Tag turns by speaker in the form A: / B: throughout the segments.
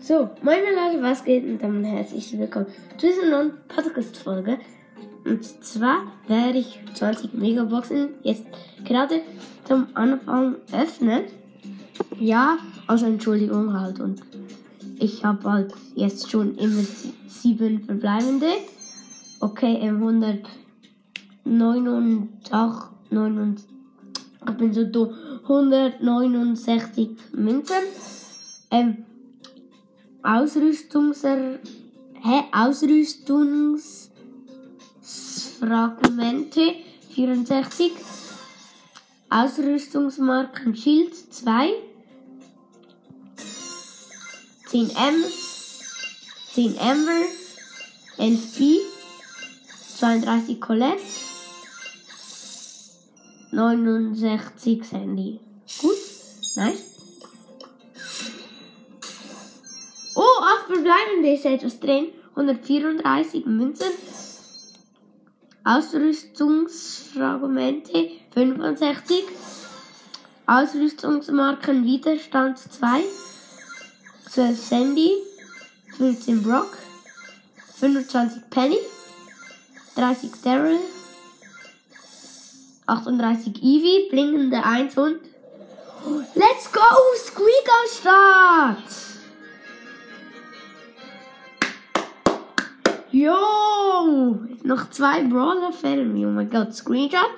A: So, meine Leute, was geht? Und damit herzlich willkommen zu dieser neuen Podcast-Folge. Und zwar werde ich 20 Megaboxen jetzt gerade zum Anfang öffnen. Ja, also Entschuldigung halt. Und ich habe halt jetzt schon immer sie- sieben verbleibende. Okay, ähm, 189, 89, ich bin so dumm, 169 Münzen. Ähm, Ausrüstungser, hä, Ausrüstungsfragmente 64, Ausrüstungsmarken Schild 2, 10 Ms, 10 Amber, 11 B, 32 Colette, 69 Sandy. Gut, nice. Oh, acht verbleibende ist etwas drin. 134 Münzen. Ausrüstungsfragmente 65. Ausrüstungsmarken Widerstand 2. 12 Sandy. 15 Brock. 25 Penny. 30 Daryl. 38 Eevee. Blinkende 1 und. Let's go! Squeak am Start! Yo! Noch zwei Brawler-Filme. Oh mein Gott, Screenshot.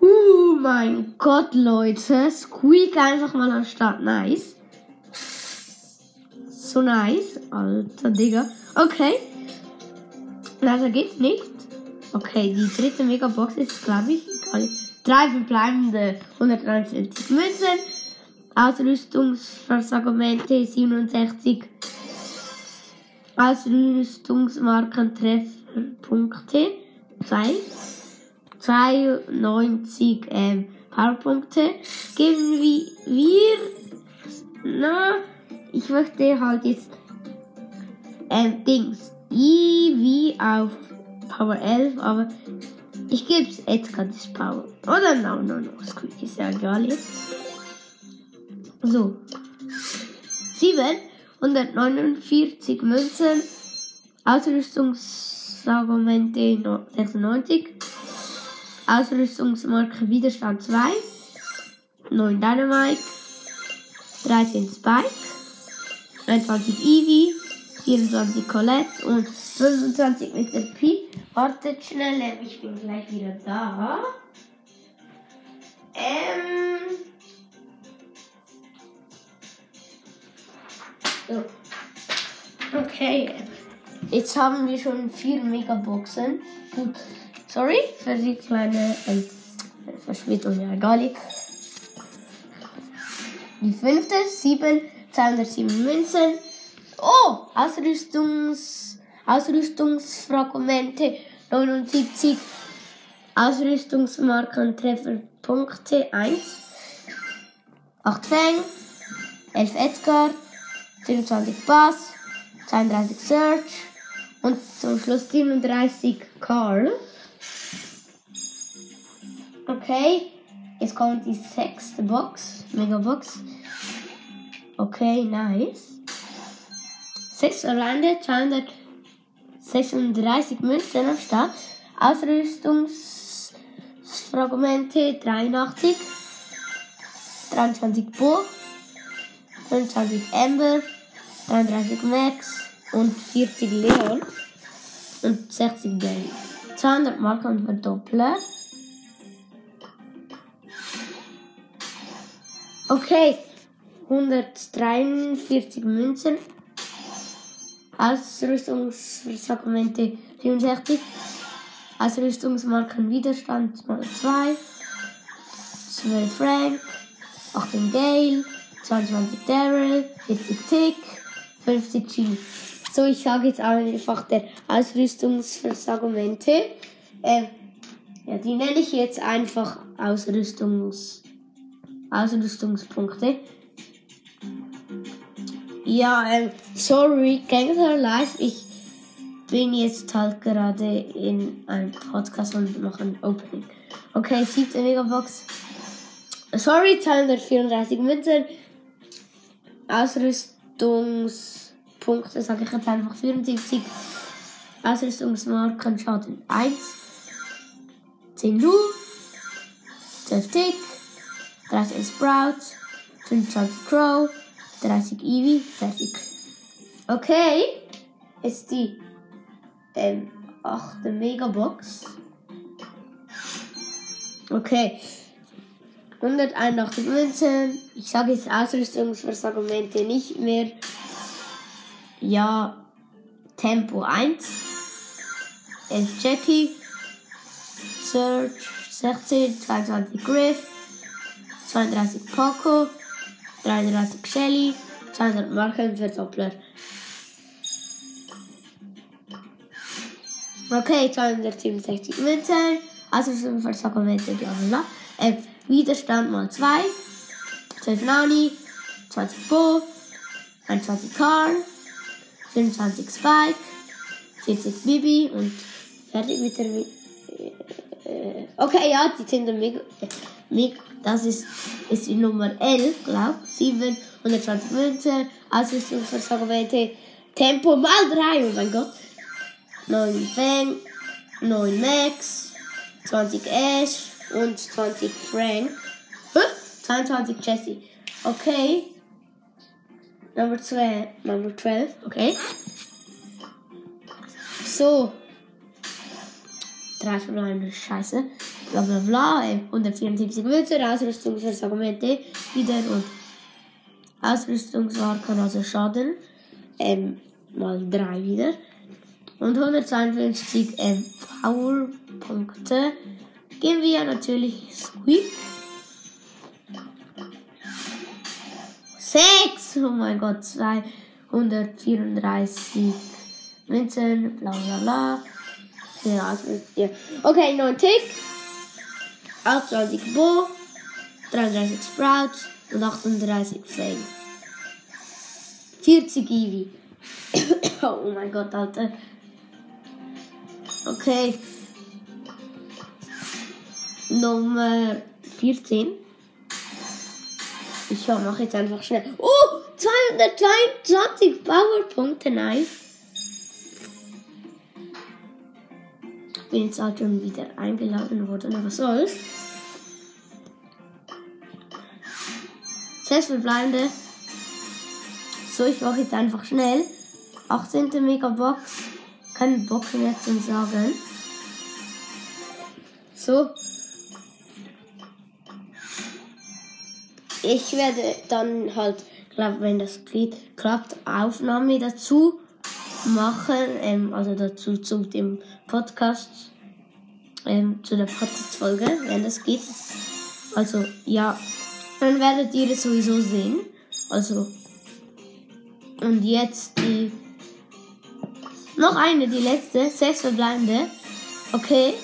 A: Oh mein Gott, Leute. Squeak einfach mal am Start. Nice. So nice. Alter Digga. Okay. Leider geht's nicht. Okay, die dritte Megabox ist, glaube ich, egal. Drei verbleibende 143 Münzen. Ausrüstungsversagamente 67. Ausrüstungsmarken Trefferpunkte 2. 92 ähm, Powerpunkte. Geben wir, wir. Na, ich möchte halt jetzt. Ähm, Dings. I wie auf Power 11, aber ich gebe es jetzt gerade das Power. Oder no, no, no. Squeak ist ja egal jetzt. So. 7. 149 Münzen. Ausrüstungsargumente 96. Ausrüstungsmarke Widerstand 2. 9 Dynamite. 13 Spike. 21 Eevee. 24 Colette und 25 Mr. P. Wartet schnell, ähm, ich bin gleich wieder da. Ähm. So. Okay. Jetzt haben wir schon vier Megaboxen. Gut. Sorry für die kleine äh, Verspätung. Ja, egal. Die fünfte, sieben, 207 Münzen. Oh, Ausrüstungs, Ausrüstungsfragmente 79. Ausrüstungsmarken Trefferpunkte 1. 8 Fang, 11 Edgar, 24 Bass, 32 Search und zum Schluss 37 Carl. Okay, jetzt kommt die sechste Box, Megabox. Okay, nice. 6 Orlando, 236 Münzen am Start. Ausrüstungsfragmente 83. 23 Bull. 25 Amber. 33 Max. Und 40 Leon. Und 60 Gale. 200 Marken verdoppeln. Okay. 143 Münzen. Ausrüstungsfragmente 64. Ausrüstungsmarken Widerstand mal 2. 12 Frank. 18 Gale. 22 Daryl. 40 Tick. 50 G. So, ich sage jetzt einfach der Ausrüstungsversagmente. Äh, ja, die nenne ich jetzt einfach Ausrüstungs, Ausrüstungspunkte. Ja, ähm, sorry, Gangster Live. Ich bin jetzt halt gerade in einem Podcast und mache ein Opening. Okay, siebte Megabox. Sorry, 234 Münzen. Ausrüstungspunkte, sage ich jetzt einfach 74. Ausrüstungsmarken Schaden 1. 10 Lu. 12 Tick. 13 Sprout. 25 Crow. 30 Eevee. Fertig. Okay. Ist die ähm, achte Megabox. Okay. 181 Münzen. Ich sage jetzt Ausrüstungsversagamente nicht mehr. Ja, Tempo 1. 11 Jackie. Search 16, 22 Griff. 32 Poco. 33 Shelly. 200 Marken für Doppler. Okay, 267 Münzen. Also sind Versagamente, bla bla bla. Äh, Widerstand mal 2. 12 Nani. 20 Bo. 21 Karl. 25 Spike. 40 Bibi. Und fertig mit der. Äh, okay, ja, die sind mega. Äh, mega das ist, ist die Nummer 11, glaub. 7. 120 Münzen. Ausrüstungsversagamente. Tempo mal 3. Oh mein Gott. 9 Fang, 9 Max, 20 Ash und 20 Frank. Hä? 22 Jesse. Okay. Number 12. Number 12. Okay. So. Drei verbleibende Scheiße. Bla bla bla. 174 Münzen. Ausrüstungsversagmente. Wieder und Ausrüstungsmarken, also Schaden. Ähm, mal 3 wieder. Und 152 ähm, Powerpunkte. Gehen wir natürlich Squeak. 6! Oh mein Gott, 234 Münzen, bla bla bla. Ja, ja. Okay, 9 Tick. 28 Bo. 33 Sprout. Und 38 Fang. 40 Eevee. oh mein Gott, Alter. Okay. Nummer 14. Ich mache jetzt einfach schnell. Oh, 222 Powerpunkte, nice. Bin jetzt halt schon wieder eingeladen worden, aber was soll's. Sechs verbleibende. So, ich mache jetzt einfach schnell. 18. Megabox. Keinen Bock mehr zu sagen. So. Ich werde dann halt, glaube wenn das Glied klappt, Aufnahme dazu machen, ähm, also dazu zu dem Podcast, ähm, zu der Podcast-Folge, wenn das geht. Also, ja, dann werdet ihr es sowieso sehen. Also, und jetzt die, noch eine, die letzte, sechs verbleibende. Okay.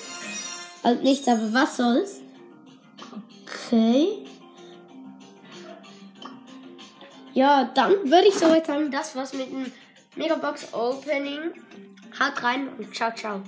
A: Also nichts, aber was soll's? Okay. Ja, dann würde ich so sagen, das war's mit dem Megabox Opening. Haut rein und ciao, ciao.